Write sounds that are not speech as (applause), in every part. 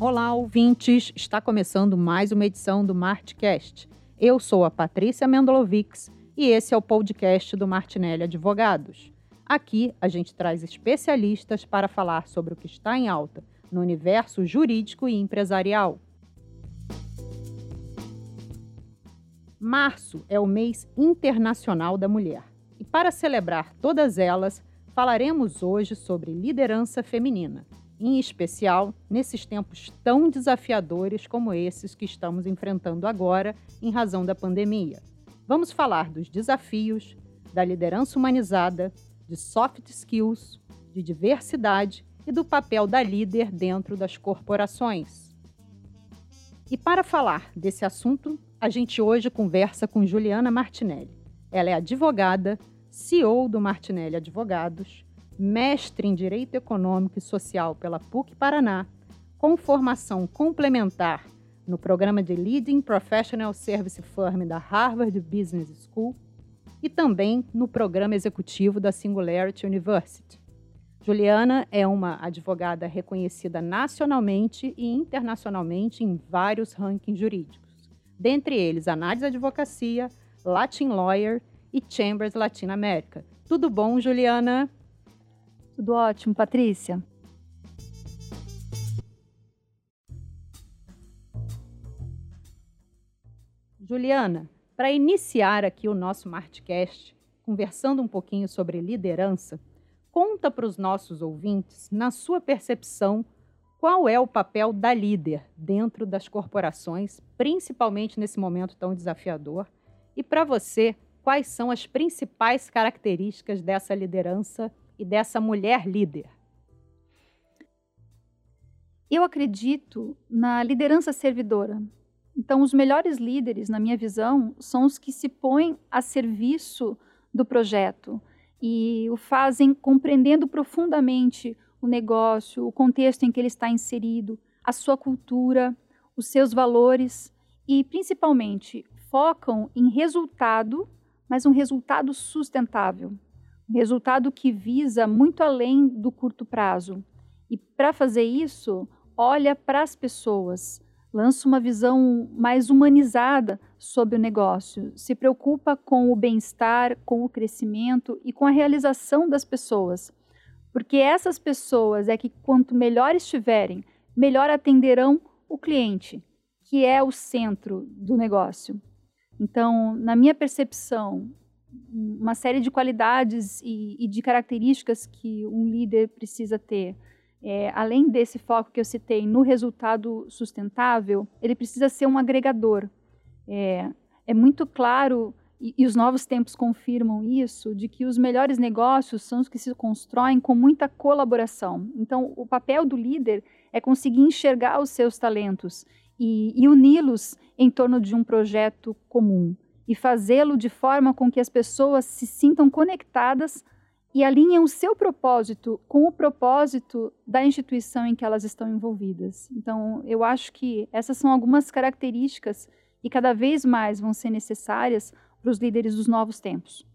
Olá, ouvintes! Está começando mais uma edição do Martcast. Eu sou a Patrícia Mendolovics e esse é o podcast do Martinelli Advogados. Aqui a gente traz especialistas para falar sobre o que está em alta no universo jurídico e empresarial. Março é o mês internacional da mulher. E para celebrar todas elas, falaremos hoje sobre liderança feminina em especial nesses tempos tão desafiadores como esses que estamos enfrentando agora em razão da pandemia. Vamos falar dos desafios, da liderança humanizada, de soft skills, de diversidade e do papel da líder dentro das corporações. E para falar desse assunto, a gente hoje conversa com Juliana Martinelli. Ela é advogada, CEO do Martinelli Advogados, mestre em Direito Econômico e Social pela PUC Paraná, com formação complementar no programa de Leading Professional Service Firm da Harvard Business School e também no programa executivo da Singularity University. Juliana é uma advogada reconhecida nacionalmente e internacionalmente em vários rankings jurídicos, dentre eles Análise Advocacia, Latin Lawyer e Chambers Latin America. Tudo bom, Juliana? Tudo ótimo, Patrícia. Juliana, para iniciar aqui o nosso Martcast, conversando um pouquinho sobre liderança, conta para os nossos ouvintes, na sua percepção, qual é o papel da líder dentro das corporações, principalmente nesse momento tão desafiador, e para você, quais são as principais características dessa liderança e dessa mulher líder? Eu acredito na liderança servidora. Então, os melhores líderes, na minha visão, são os que se põem a serviço do projeto e o fazem compreendendo profundamente o negócio, o contexto em que ele está inserido, a sua cultura, os seus valores e, principalmente, focam em resultado, mas um resultado sustentável resultado que visa muito além do curto prazo. E para fazer isso, olha para as pessoas, lança uma visão mais humanizada sobre o negócio, se preocupa com o bem-estar, com o crescimento e com a realização das pessoas. Porque essas pessoas é que, quanto melhor estiverem, melhor atenderão o cliente, que é o centro do negócio. Então, na minha percepção, uma série de qualidades e, e, de características que um líder precisa ter. É, além desse foco que eu citei no resultado sustentável, ele precisa ser um agregador. É, é muito claro, e, e, os novos tempos confirmam isso, de que os melhores negócios são os que se constroem com muita colaboração. Então, o papel do líder é conseguir enxergar os seus talentos e, e uni-los em torno de um projeto comum e fazê-lo de forma com que as pessoas se sintam conectadas e alinhem o seu propósito com o propósito da instituição em que elas estão envolvidas. Então, eu acho que essas são algumas características e cada vez mais vão ser necessárias para os líderes dos novos tempos.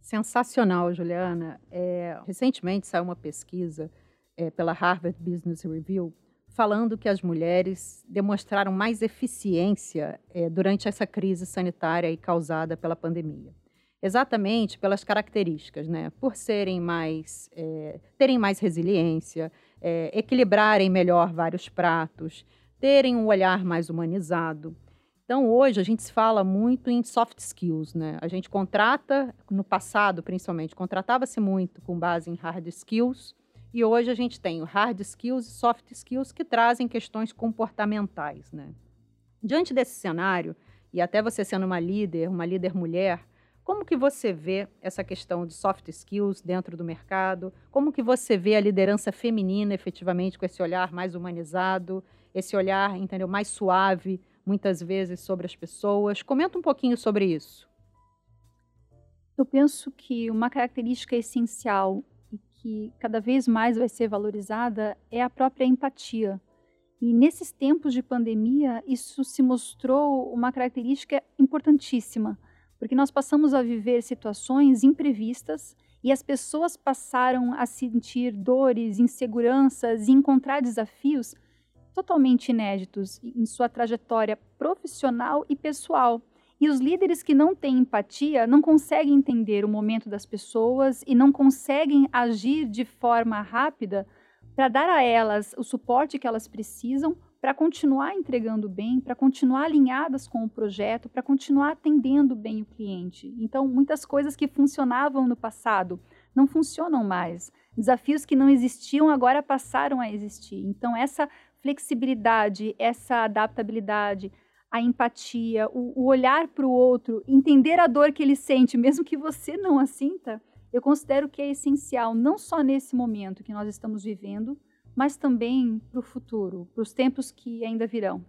Sensacional, Juliana. É, recentemente saiu uma pesquisa é, pela Harvard Business Review falando que as mulheres demonstraram mais eficiência é, durante essa crise sanitária causada pela pandemia. Exatamente pelas características, né? Por serem mais, é, terem mais resiliência, é, equilibrarem melhor vários pratos, terem um olhar mais humanizado. Então, hoje a gente se fala muito em soft skills, né? A gente contrata, no passado principalmente, contratava-se muito com base em hard skills, e hoje a gente tem hard skills e soft skills que trazem questões comportamentais. Né? Diante desse cenário, e até você sendo uma líder, uma líder mulher, como que você vê essa questão de soft skills dentro do mercado? Como que você vê a liderança feminina efetivamente com esse olhar mais humanizado, esse olhar, entendeu, mais suave, muitas vezes sobre as pessoas? Comenta um pouquinho sobre isso. Eu penso que uma característica essencial que cada vez mais vai ser valorizada é a própria empatia. E nesses tempos de pandemia, isso se mostrou uma característica importantíssima, porque nós passamos a viver situações imprevistas e as pessoas passaram a sentir dores, inseguranças e encontrar desafios totalmente inéditos em sua trajetória profissional e pessoal. E os líderes que não têm empatia não conseguem entender o momento das pessoas e não conseguem agir de forma rápida para dar a elas o suporte que elas precisam para continuar entregando bem, para continuar alinhadas com o projeto, para continuar atendendo bem o cliente. Então, muitas coisas que funcionavam no passado não funcionam mais. Desafios que não existiam agora passaram a existir. Então, essa flexibilidade, essa adaptabilidade, a empatia, o, o olhar para o outro, entender a dor que ele sente, mesmo que você não a sinta, eu considero que é essencial, não só nesse momento que nós estamos vivendo, mas também para o futuro, para os tempos que ainda virão.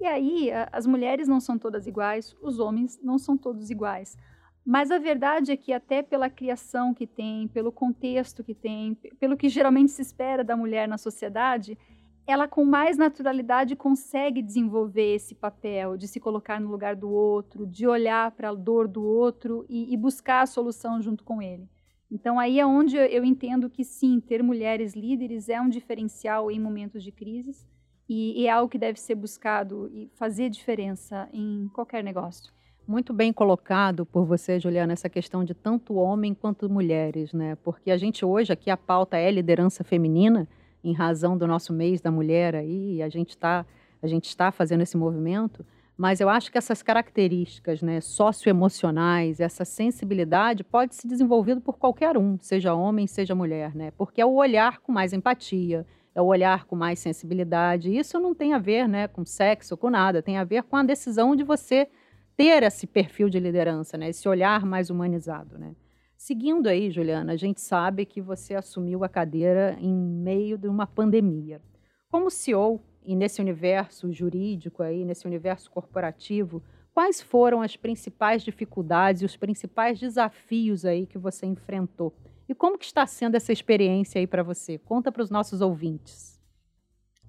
E aí, as mulheres não são todas iguais, os homens não são todos iguais. Mas a verdade é que, até pela criação que tem, pelo contexto que tem, pelo que geralmente se espera da mulher na sociedade, ela com mais naturalidade consegue desenvolver esse papel de se colocar no lugar do outro, de olhar para a dor do outro e, e, buscar a solução junto com ele. Então aí é onde eu entendo que sim, ter mulheres líderes é um diferencial em momentos de crises e, e é algo que deve ser buscado e fazer diferença em qualquer negócio. Muito bem colocado por você, Juliana, essa questão de tanto homem quanto mulheres, né? Porque a gente hoje aqui a pauta é liderança feminina, em razão do nosso mês da mulher aí, a gente está a gente está fazendo esse movimento, mas eu acho que essas características, né, socioemocionais, essa sensibilidade pode ser desenvolvido por qualquer um, seja homem, seja mulher, né? Porque é o olhar com mais empatia, é o olhar com mais sensibilidade. Isso não tem a ver, né, com sexo, com nada, tem a ver com a decisão de você ter esse perfil de liderança, né, esse olhar mais humanizado, né? Seguindo aí, Juliana, a gente sabe que você assumiu a cadeira em meio de uma pandemia. Como CEO e nesse universo jurídico aí, nesse universo corporativo, quais foram as principais dificuldades e os principais desafios aí que você enfrentou? E como que está sendo essa experiência aí para você? Conta para os nossos ouvintes.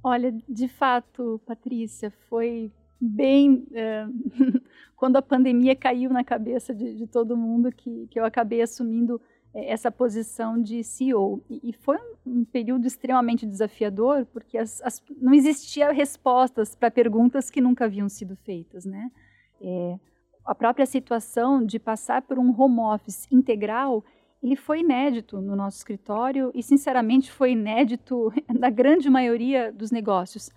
Olha, de fato, Patrícia, foi bem é, (laughs) quando a pandemia caiu na cabeça de, de todo mundo que, que eu acabei assumindo é, essa posição de CEO. E, foi um, um, período extremamente desafiador, porque as, as, não existia respostas para perguntas que nunca haviam sido feitas, né? É, a própria situação de passar por um home office integral, ele foi inédito no nosso escritório e, sinceramente, foi inédito (laughs) na grande maioria dos negócios.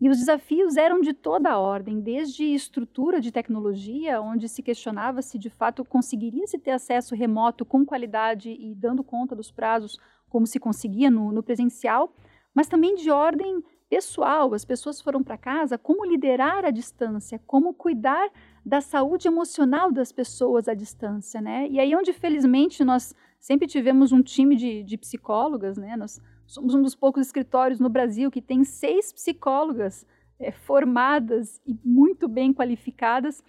E os desafios eram de toda a ordem, desde estrutura de tecnologia, onde se questionava se de fato conseguiria se ter acesso remoto com qualidade e dando conta dos prazos como se conseguia no, no presencial, mas também de ordem pessoal. As pessoas foram para casa, como liderar a distância, como cuidar da saúde emocional das pessoas à distância, né? E aí onde felizmente nós sempre tivemos um time de, de psicólogas, né? Nós somos um dos poucos escritórios no Brasil que tem seis psicólogas é, formadas e muito bem qualificadas,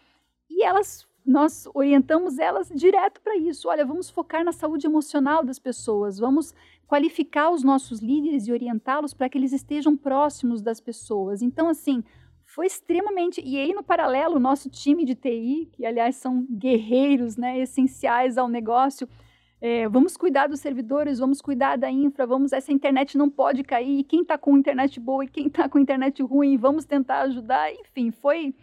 e elas nós orientamos elas direto para isso. Olha, vamos focar na saúde emocional das pessoas, vamos qualificar os nossos líderes e orientá-los para que eles estejam próximos das pessoas. Então, assim, foi extremamente. E aí, no paralelo, o nosso time de TI, que aliás são guerreiros né, essenciais ao negócio, é, vamos cuidar dos servidores, vamos cuidar da infra, vamos, essa internet não pode cair, quem está com internet boa e quem está com internet ruim, vamos tentar ajudar. Enfim, foi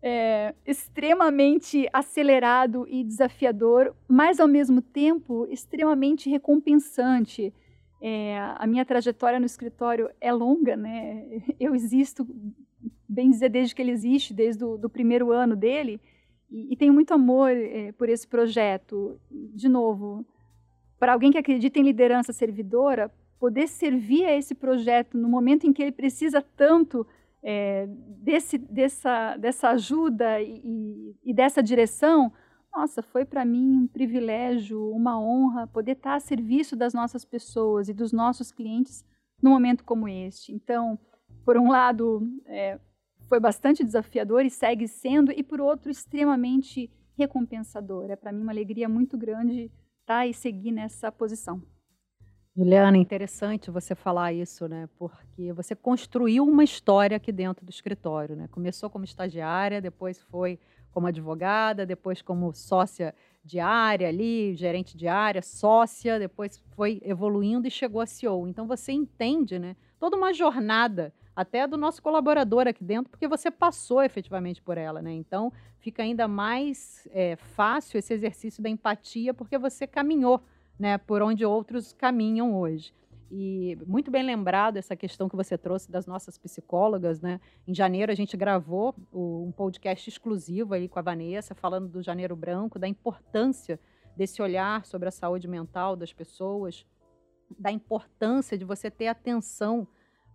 é, extremamente acelerado e desafiador, mas ao mesmo tempo extremamente recompensante. É, a minha trajetória no escritório é longa, né? Eu existo, bem dizer, desde que ele existe, desde o primeiro ano dele, e, e tenho muito amor é, por esse projeto. De novo, para alguém que acredita em liderança servidora, poder servir a esse projeto no momento em que ele precisa tanto é, desse, dessa, dessa ajuda e, e dessa direção, nossa, foi para mim um privilégio, uma honra poder estar a serviço das nossas pessoas e dos nossos clientes num momento como este. Então, por um lado, é, foi bastante desafiador e segue sendo, e por outro, extremamente recompensador. É para mim uma alegria muito grande e seguir nessa posição. Juliana, interessante você falar isso, né? Porque você construiu uma história aqui dentro do escritório, né? Começou como estagiária, depois foi como advogada, depois como sócia de área ali, gerente de área, sócia, depois foi evoluindo e chegou a CEO. Então você entende, né, toda uma jornada até do nosso colaborador aqui dentro, porque você passou efetivamente por ela, né? Então fica ainda mais é, fácil esse exercício da empatia, porque você caminhou, né, por onde outros caminham hoje. E muito bem lembrado essa questão que você trouxe das nossas psicólogas, né? Em janeiro a gente gravou um podcast exclusivo aí com a Vanessa, falando do Janeiro Branco, da importância desse olhar sobre a saúde mental das pessoas, da importância de você ter atenção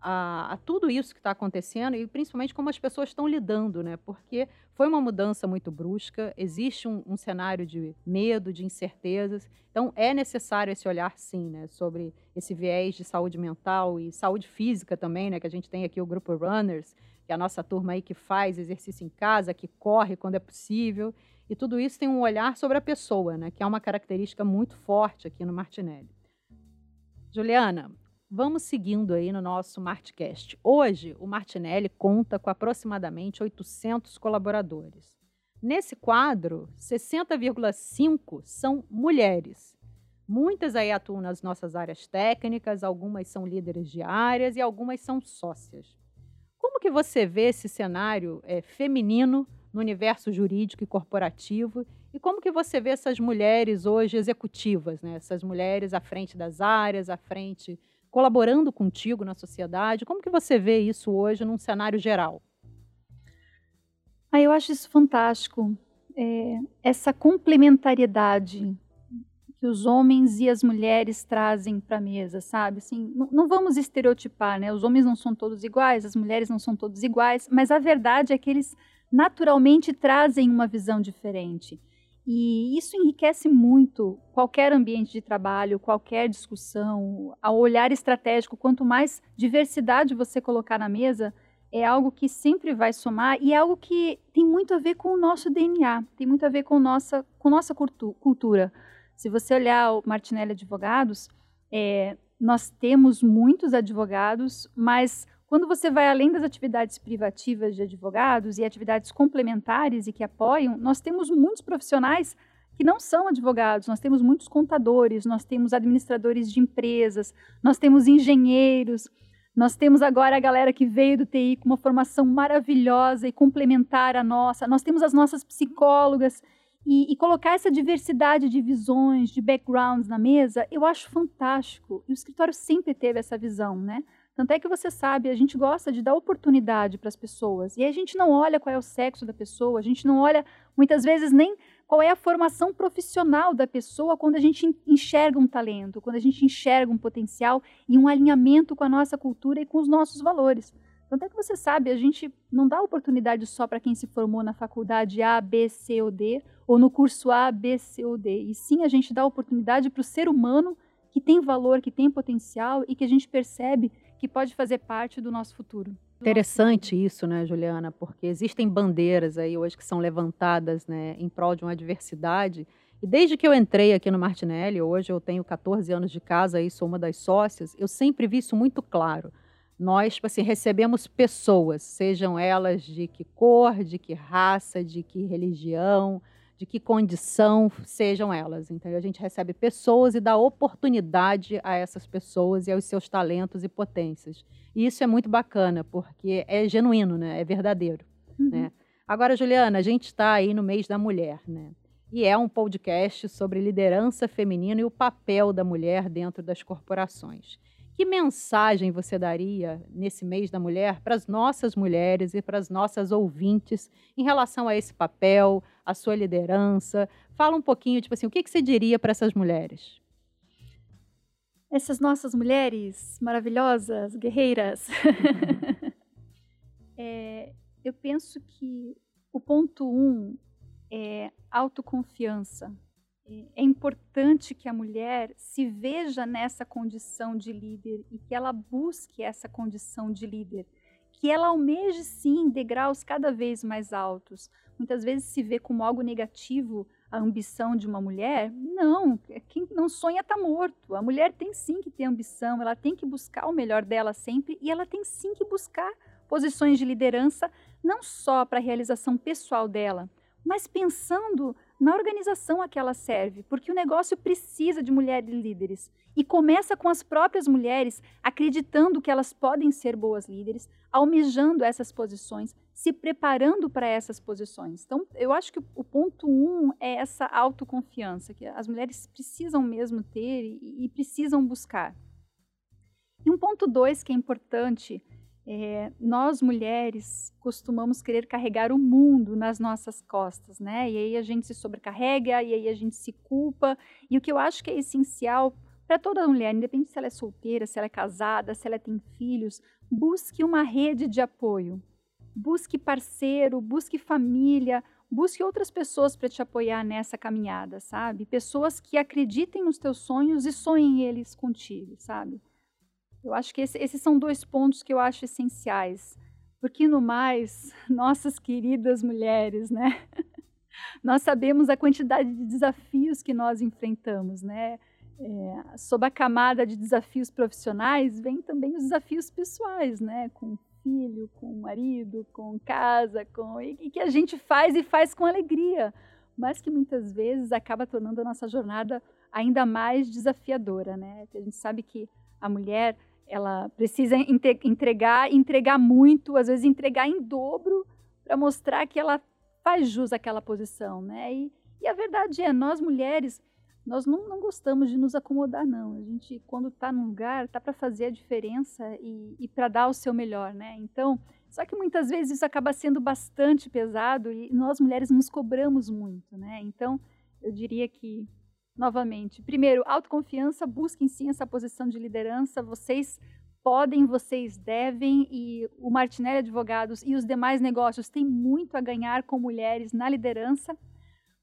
a, a tudo isso que está acontecendo e principalmente como as pessoas estão lidando, né? Porque foi uma mudança muito brusca, existe um, um, cenário de medo, de incertezas, então é necessário esse olhar, sim, né? Sobre esse viés de saúde mental e saúde física também, né? Que a gente tem aqui o grupo Runners, que é a nossa turma aí que faz exercício em casa, que corre quando é possível, e tudo isso tem um olhar sobre a pessoa, né? Que é uma característica muito forte aqui no Martinelli. Juliana, Vamos seguindo aí no nosso Martcast. Hoje, o Martinelli conta com aproximadamente 800 colaboradores. Nesse quadro, 60,5 são mulheres. Muitas aí atuam nas nossas áreas técnicas, algumas são líderes de áreas e algumas são sócias. Como que você vê esse cenário é, feminino no universo jurídico e corporativo e como que você vê essas mulheres hoje executivas, né? essas mulheres à frente das áreas, à frente colaborando contigo na sociedade? Como que você vê isso hoje num cenário geral? Ah, eu acho isso fantástico. É, essa complementariedade que os homens e as mulheres trazem para a mesa, sabe? Assim, não, não, vamos estereotipar, né? Os homens não são todos iguais, as mulheres não são todos iguais, mas a verdade é que eles naturalmente trazem uma visão diferente. E isso enriquece muito qualquer ambiente de trabalho, qualquer discussão, ao olhar estratégico. Quanto mais diversidade você colocar na mesa, é algo que sempre vai somar e é algo que tem muito a ver com o nosso DNA, tem muito a ver com nossa, com nossa cultura. Se você olhar o Martinelli Advogados, é, nós temos muitos advogados, mas quando você vai além das atividades privativas de advogados e atividades complementares e que apoiam, nós temos muitos profissionais que não são advogados, nós temos muitos contadores, nós temos administradores de empresas, nós temos engenheiros, nós temos agora a galera que veio do TI com uma formação maravilhosa e complementar à nossa, nós temos as nossas psicólogas. E, e, colocar essa diversidade de visões, de backgrounds na mesa, eu acho fantástico. E o escritório sempre teve essa visão, né? Tanto é que você sabe, a gente gosta de dar oportunidade para as pessoas. E a gente não olha qual é o sexo da pessoa, a gente não olha, muitas vezes, nem qual é a formação profissional da pessoa quando a gente enxerga um talento, quando a gente enxerga um potencial e um alinhamento com a nossa cultura e com os nossos valores. Tanto é que você sabe, a gente não dá oportunidade só para quem se formou na faculdade A, B, C ou D, ou no curso A, B, C ou D. E sim, a gente dá oportunidade para o ser humano que tem valor, que tem potencial e que a gente percebe que pode fazer parte do nosso futuro. Interessante isso, né, Juliana? Porque existem bandeiras aí hoje que são levantadas né, em prol de uma diversidade. E desde que eu entrei aqui no Martinelli, hoje eu tenho 14 anos de casa e sou uma das sócias, eu sempre vi isso muito claro. Nós, tipo assim, recebemos pessoas, sejam elas de que cor, de que raça, de que religião, de que condição sejam elas. Então, a gente recebe pessoas e dá oportunidade a essas pessoas e aos seus talentos e potências. E isso é muito bacana, porque é genuíno, né? é verdadeiro. Uhum. Né? Agora, Juliana, a gente está aí no mês da mulher, né? E é um podcast sobre liderança feminina e o papel da mulher dentro das corporações. Que mensagem você daria nesse mês da mulher para as nossas mulheres e para as nossas ouvintes em relação a esse papel, a sua liderança? Fala um pouquinho, tipo assim, o que, que você diria para essas mulheres? Essas nossas mulheres maravilhosas, guerreiras. (laughs) é, eu penso que o ponto um é autoconfiança é importante que a mulher se veja nessa condição de líder e que ela busque essa condição de líder, que ela almeje sim degraus cada vez mais altos. Muitas vezes se vê como algo negativo a ambição de uma mulher. Não, quem não sonha está morto. A mulher tem sim que ter ambição, ela tem que buscar o melhor dela sempre e ela tem sim que buscar posições de liderança, não só para a realização pessoal dela, mas pensando na organização a que ela serve, porque o negócio precisa de mulheres líderes. E começa com as próprias mulheres acreditando que elas podem ser boas líderes, almejando essas posições, se preparando para essas posições. Então, eu acho que o ponto um é essa autoconfiança, que as mulheres precisam mesmo ter e, e precisam buscar. E um ponto dois que é importante é, nós mulheres costumamos querer carregar o mundo nas nossas costas, né? E aí a gente se sobrecarrega, e aí a gente se culpa. E o que eu acho que é essencial para toda mulher, independente se ela é solteira, se ela é casada, se ela tem filhos, busque uma rede de apoio. Busque parceiro, busque família, busque outras pessoas para te apoiar nessa caminhada, sabe? Pessoas que acreditem nos teus sonhos e sonhem eles contigo, sabe? Eu acho que esse, esses são dois pontos que eu acho essenciais. Porque no mais, (laughs) nossas queridas mulheres, né? (laughs) nós sabemos a quantidade de desafios que nós enfrentamos, né? É, sob a camada de desafios profissionais, vem também os desafios pessoais, né? Com filho, com marido, com casa, com e, e que a gente faz e faz com alegria, mas que muitas vezes acaba tornando a nossa jornada ainda mais desafiadora, né? A gente sabe que a mulher ela precisa entregar, entregar muito, às vezes entregar em dobro para mostrar que ela faz jus àquela posição, né? E, e a verdade é, nós mulheres, nós não, não, gostamos de nos acomodar, não. A gente, quando está num lugar, está para fazer a diferença e, e para dar o seu melhor, né? Então, só que muitas vezes isso acaba sendo bastante pesado e nós mulheres nos cobramos muito, né? Então, eu diria que novamente. Primeiro, autoconfiança, busquem sim essa posição de liderança. Vocês podem, vocês devem, e o Martinelli Advogados e os demais negócios têm muito a ganhar com mulheres na liderança,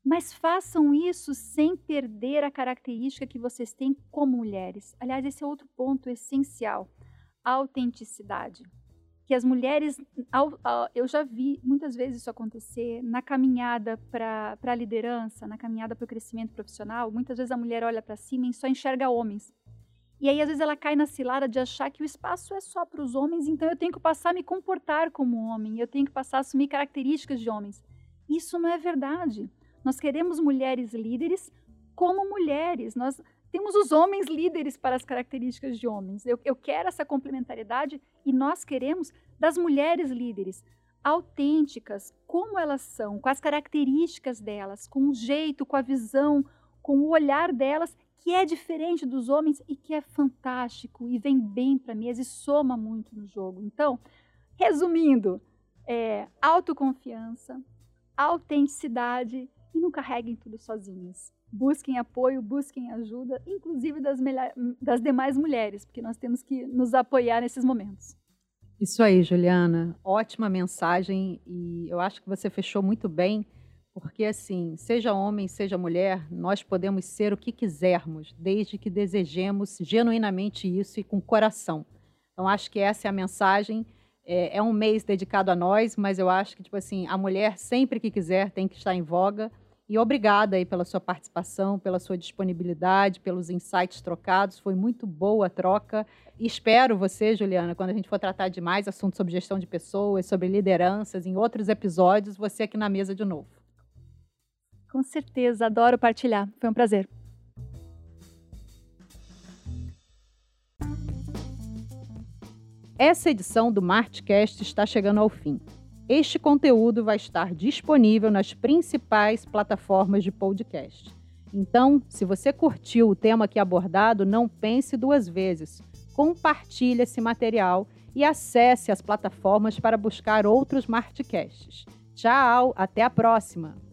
mas façam isso sem perder a característica que vocês têm como mulheres. Aliás, esse é outro ponto essencial: autenticidade que as mulheres, eu já vi muitas vezes isso acontecer na caminhada para a liderança, na caminhada para o crescimento profissional. Muitas vezes a mulher olha para cima e só enxerga homens. E aí, às vezes, ela cai na cilada de achar que o espaço é só para os homens, então eu tenho que passar a me comportar como homem, eu tenho que passar a assumir características de homens. Isso não é verdade. Nós queremos mulheres líderes como mulheres. Nós, temos os homens líderes para as características de homens. Eu, eu quero essa complementariedade e nós queremos das mulheres líderes autênticas, como elas são, com as características delas, com o jeito, com a visão, com o olhar delas, que é diferente dos homens e que é fantástico e vem bem para mesa e soma muito no jogo. Então, resumindo, é, autoconfiança, autenticidade e não carreguem tudo sozinhas busquem apoio, busquem ajuda, inclusive das, das demais mulheres, porque nós temos que nos apoiar nesses momentos. Isso aí, Juliana. Ótima mensagem e eu acho que você fechou muito bem, porque assim, seja homem, seja mulher, nós podemos ser o que quisermos, desde que desejemos genuinamente isso e com coração. Então acho que essa é a mensagem. É, é um mês dedicado a nós, mas eu acho que tipo assim, a mulher sempre que quiser tem que estar em voga. E obrigada aí pela sua participação, pela sua disponibilidade, pelos insights trocados. Foi muito boa a troca. E espero você, Juliana, quando a gente for tratar de mais assuntos sobre gestão de pessoas, sobre lideranças, em outros episódios, você aqui na mesa de novo. Com certeza, adoro partilhar. Foi um prazer. Essa edição do Martcast está chegando ao fim. Este conteúdo vai estar disponível nas principais plataformas de podcast. Então, se você curtiu o tema aqui abordado, não pense duas vezes. Compartilhe esse material e acesse as plataformas para buscar outros Martcasts. Tchau, até a próxima!